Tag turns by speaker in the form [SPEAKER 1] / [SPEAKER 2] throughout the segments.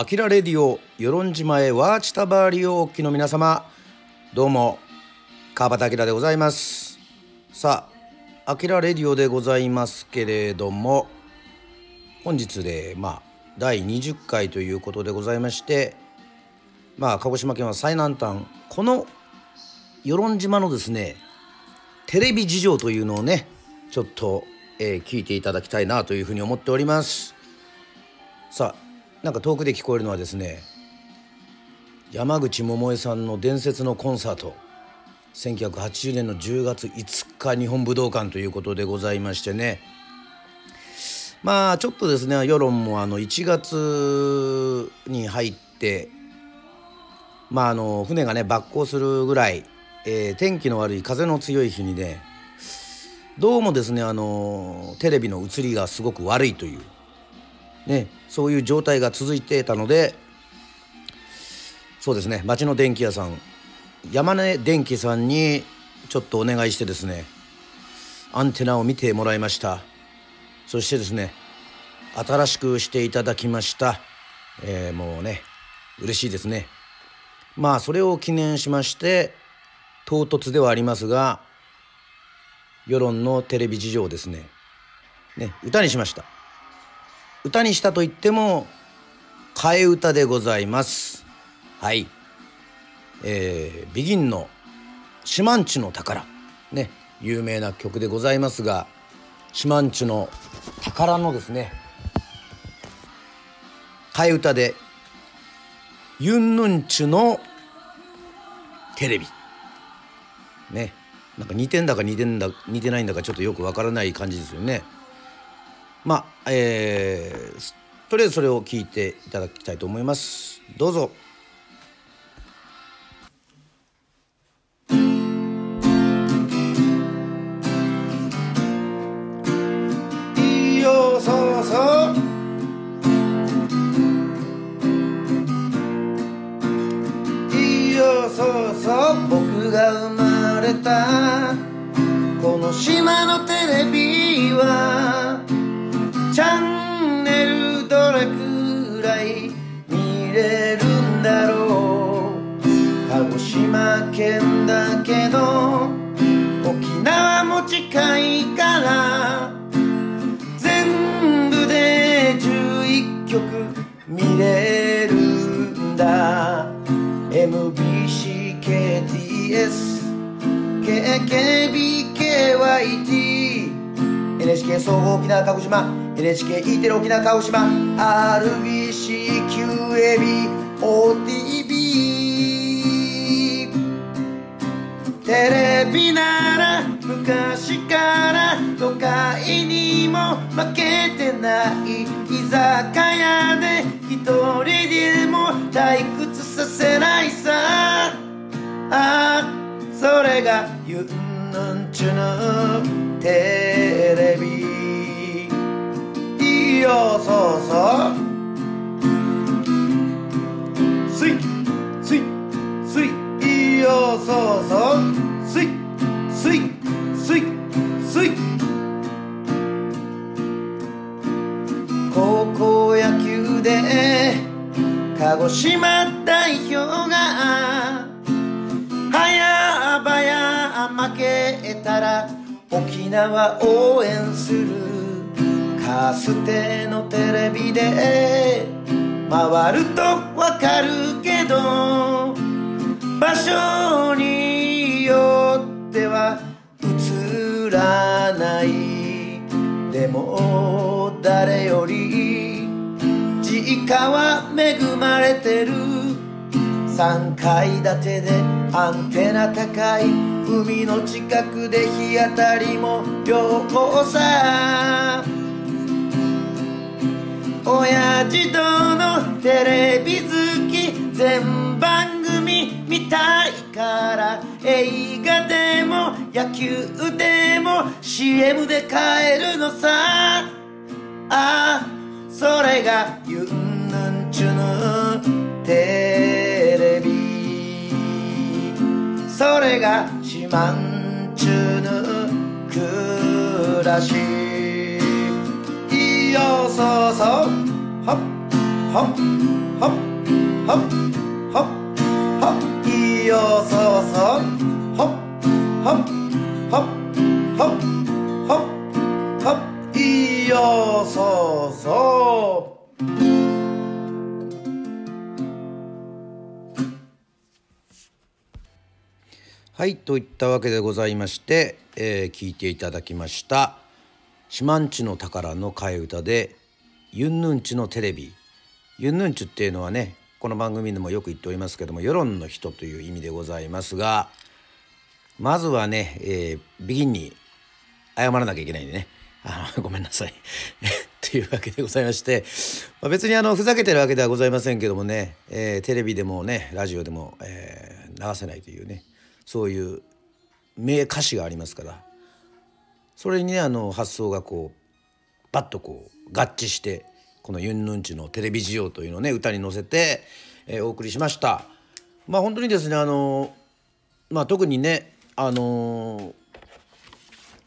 [SPEAKER 1] アキラレディオ与論島へワーチタバーリをお聞きの皆様どうも川端明でございます。さあアキラレディオでございますけれども本日でまあ第20回ということでございましてまあ鹿児島県は最南端この与論島のですねテレビ事情というのをねちょっと、えー、聞いていただきたいなというふうに思っております。さあなんか遠くで聞こえるのはですね山口百恵さんの伝説のコンサート1980年の10月5日日本武道館ということでございましてね。まあちょっとですね世論もあの1月に入ってまああの船がね爆航するぐらい、えー、天気の悪い風の強い日にねどうもですねあのテレビの映りがすごく悪いというね、そういう状態が続いていたのでそうですね町の電気屋さん山根電気さんにちょっとお願いしてですねアンテナを見てもらいました。そしてですね新しくしていただきました、えー、もうね嬉しいですね。まあそれを記念しまして唐突ではありますが世論のテレビ事情ですねね歌にしました。歌にしたと言っても替え歌でございます。はい。えー、ビギンの「シマンチの宝」ね有名な曲でございますがシマンチの宝のですね替え歌でユンヌンチュのテレビ。ねなんか似てんだか似てんだ似てないんだかちょっとよくわからない感じですよね。まあえー、とりあえずそれを聞いていただきたいと思います。どうぞ。れくらい見れるんだろう。鹿児島県だけど沖縄も近いから全部で11曲見れるんだ。MBCKTS KKBKYT NHK 総合沖縄鹿児島。NHK テレ沖縄鹿児島。RBCQAB OTB テレビなら昔から都会にも負けてない居酒屋で一人でも退屈させないさ。あそれがユンヌンチュの。テレビよそうそう。スイスイスイいいよそうそう。スイスイスイスイ。高校野球で鹿児島代表が早々負けたら沖縄応援する。カステのテレビで回るとわかるけど場所によっては映らない。でも誰より実家は恵まれてる。3階建てでアンテナ高い。海の近くで日当たりも良好さ。親父とのテレビ好き全番組見たいから映画でも野球でも CM で買えるのさ。ああそれがユンヌンチュの。テレビ。それがシマンチュの。暮らし。いよそうそうはっはっはっはっはっはっいいよそうそうはっはっはっはっはっはっいいよそうそうはいといったわけでございまして、えー聞いていただきました「四万地の宝の替え歌」で「ユンヌンチのテレビ」ユンヌンチっていうのはねこの番組でもよく言っておりますけども世論の人という意味でございますがまずはね、えー、ビギンに謝らなきゃいけないんでね。あの ごめんなさい。というわけでございまして、まあ、別にあのふざけてるわけではございませんけどもね、えーテレビでもねラジオでも、えー流せないというねそういう名歌詞がありますから。それにねあの発想がこうパッとこう合致してこの「ユンヌンチのテレビ需要」というのをね歌に乗せて、えーお送りしました。まあ本当にですねあのまあ特にねあの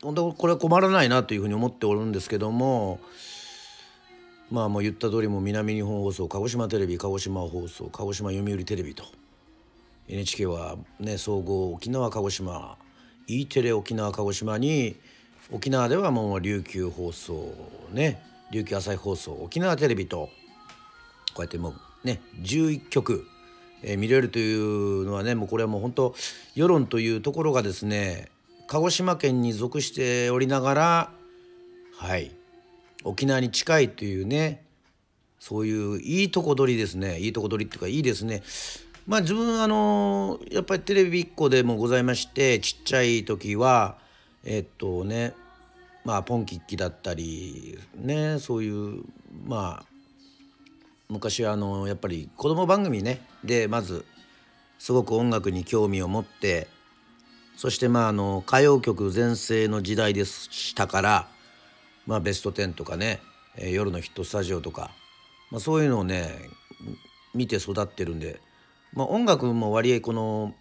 [SPEAKER 1] 本当これは困らないなというふうに思っておるんですけどもまあもう言った通りも南日本放送鹿児島テレビ鹿児島放送鹿児島読売テレビと NHK はね総合沖縄鹿児島 E テレ沖縄鹿児島に沖縄ではもう琉球放送ね琉球朝日放送沖縄テレビとこうやってもうね11曲、えー見れるというのはねもうこれはもう本当世論というところがですね鹿児島県に属しておりながらはい沖縄に近いというねそういういいとこ取りですねいいとこ取りっていうかいいですね。まあ自分あのやっぱりテレビ1個でもございましてちっちゃい時はえっとねまあポンキッキだったりねそういうまあ昔あのやっぱり子供番組ねでまずすごく音楽に興味を持ってそしてまああの歌謡曲全盛の時代でしたからまあベスト10とかね、え夜のヒットスタジオとか、まあ、そういうのをね見て育ってるんで、まあ、音楽も割合この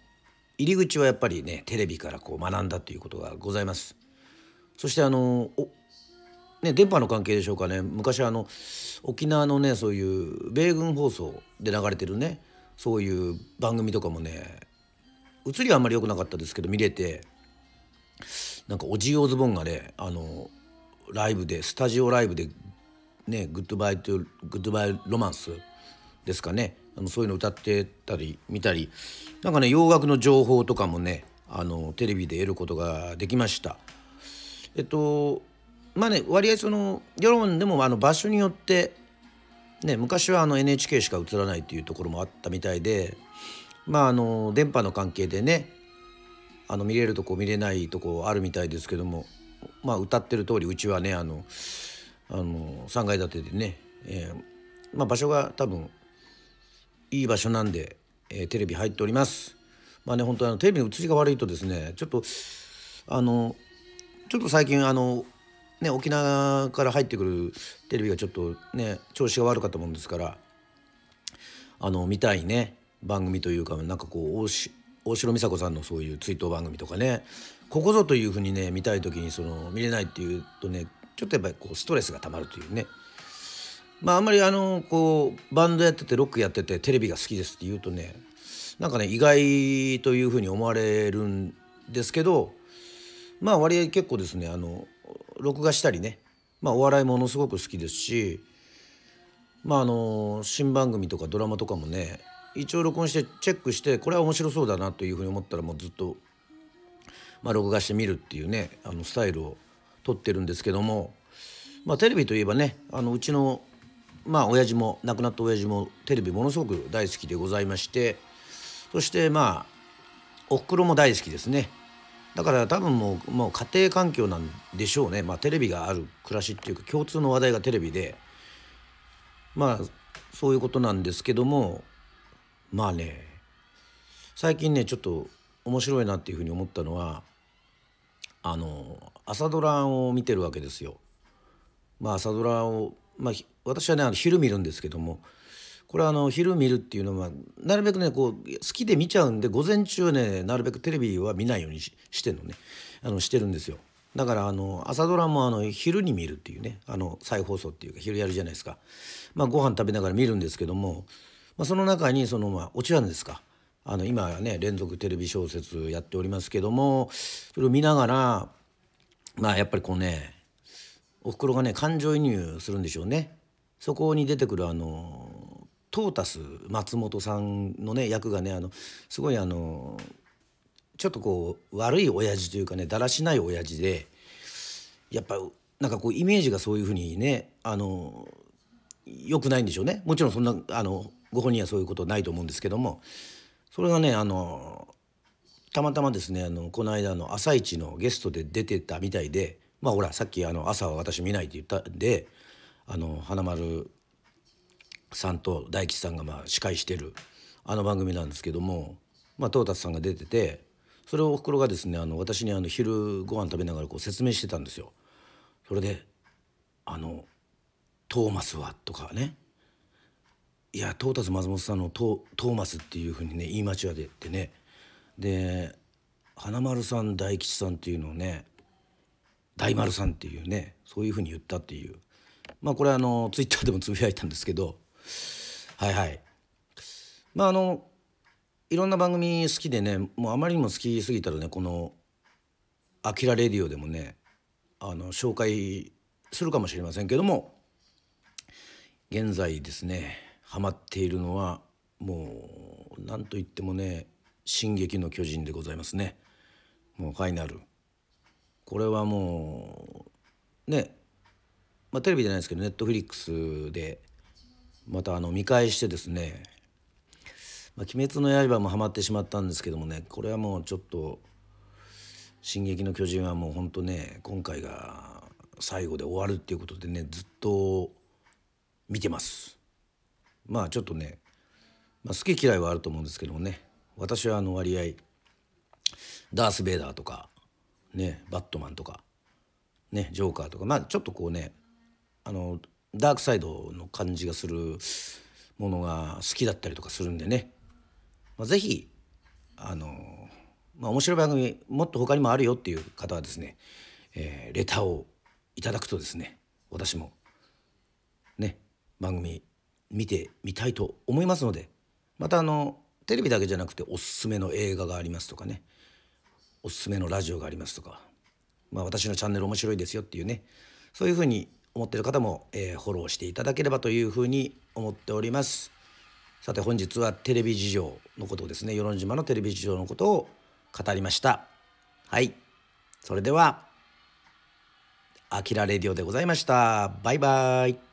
[SPEAKER 1] 入り口はやっぱりねテレビからこう学んだということがございます。そしてあのおね、電波の関係でしょうかね昔あの沖縄のねそういう米軍放送で流れてるねそういう番組とかもね映りはあんまり良くなかったですけど見れてなんかオジー・オズボンがねあのライブでスタジオライブでね「 Goodbye to Goodbye Romance」ですかねあのそういうの歌ってたり見たりなんかね洋楽の情報とかもねあのテレビで得ることができました。えっとまあね割合その世論でもあの場所によってね昔はあの NHK しか映らないっていうところもあったみたいでまああの電波の関係でねあの見れるとこ見れないとこあるみたいですけどもまあ歌ってる通りうちはねあのあの3階建てでね、えーまあ、場所が多分いい場所なんで、えーテレビ入っております。まあね本当あのテレビの映りが悪いとですねちょっとあのちょっと最近あのね沖縄から入ってくるテレビがちょっとね調子が悪かったもんですからあの見たいね番組というかなんかこう大城美佐子さんのそういう追悼番組とかねここぞというふうにね見たい時にその見れないっていうとねちょっとやっぱりこうストレスがたまるというね。まああんまりあのこうバンドやっててロックやっててテレビが好きですって言うとねなんかね意外というふうに思われるんですけどまあ割合結構ですねあの録画したりねまあお笑いものすごく好きですしまああの新番組とかドラマとかもね一応録音してチェックしてこれは面白そうだなというふうに思ったらもうずっと、まあ、録画して見るっていうねあのスタイルをとってるんですけども、まあ、テレビといえばねあのうちのまあ親父も亡くなった親父もテレビものすごく大好きでございましてそしてまあおふくろも大好きですね。だから多分もうもう家庭環境なんでしょうね、まあ、テレビがある暮らしっていうか共通の話題がテレビでまあそういうことなんですけどもまあね最近ねちょっと面白いなっていうふうに思ったのはあの朝ドラを見てるわけですよ。まあ朝ドラを、まあ、私はねあの昼見るんですけどもこれあの昼見るっていうのはなるべくねこう好きで見ちゃうんで午前中ねなるべくテレビは見ないようにししてのねあのしてるんですよ。だからあの朝ドラもあの昼に見るっていうねあの再放送っていうか昼やるじゃないですかまあご飯食べながら見るんですけども、まあ、その中にそのまあ落ちんですかあの今ね連続テレビ小説やっておりますけどもそれを見ながらまあやっぱりこうねおふくろがね感情移入するんでしょうね。そこに出てくるあのトータス松本さんのね役がねあのすごいあのちょっとこう悪い親父というかねだらしない親父でやっぱなんかこうイメージがそういうふうにねあの良くないんでしょうね。もちろんそんなあのご本人はそういうことないと思うんですけども。それがねあのたまたまですねあのこの間の「朝一のゲストで出てたみたいでまあほらさっきあの朝は私見ないって言ったんであの花丸さんと大吉さんがまあ司会してるあの番組なんですけども、まあ、トータスさんが出ててそれをおふくろがですねあの私にあの昼ご飯食べながらこう説明してたんですよ。それであのトーマスはとかねいやトータス松本さんのトトーマスっていうふうにね言い間違えてねで花丸さん大吉さんっていうのをね大丸さんっていうねそういうふうに言ったっていうまあこれあのツイッターでもつぶやいたんですけどはいはい。まああのいろんな番組好きでねもうあまりにも好きすぎたらねこの「あきらレディオ」でもねあの紹介するかもしれませんけども現在ですねハマっているのはもう何と言ってもね「進撃の巨人」でございますね。もうファイナル。これはもうねまあテレビじゃないですけどネットフリックスでまたあの見返してですね「まあ、鬼滅の刃」もハマってしまったんですけどもねこれはもうちょっと「進撃の巨人」はもうほんとね今回が最後で終わるっていうことでねずっと見てます。まあちょっとね、まあ、好き嫌いはあると思うんですけどもね私はあの割合ダース・ベイダーとかねバットマンとかねジョーカーとかまあちょっとこうねあのダークサイドの感じがするものが好きだったりとかするんでね、まあ、是非あのまあ面白い番組もっと他にもあるよっていう方はですね、えー、レターをいただくとですね私もね番組見てみたいと思いますのでまたあのテレビだけじゃなくておすすめの映画がありますとかねおすすめのラジオがありますとか、まあ、私のチャンネル面白いですよっていうねそういうふうに思ってる方も、えー、フォローしていただければというふうに思っております。さて本日はテレビ事情のことをですね与論島のテレビ事情のことを語りました。はい。それでは「あきらレディオ」でございました。バイバイ。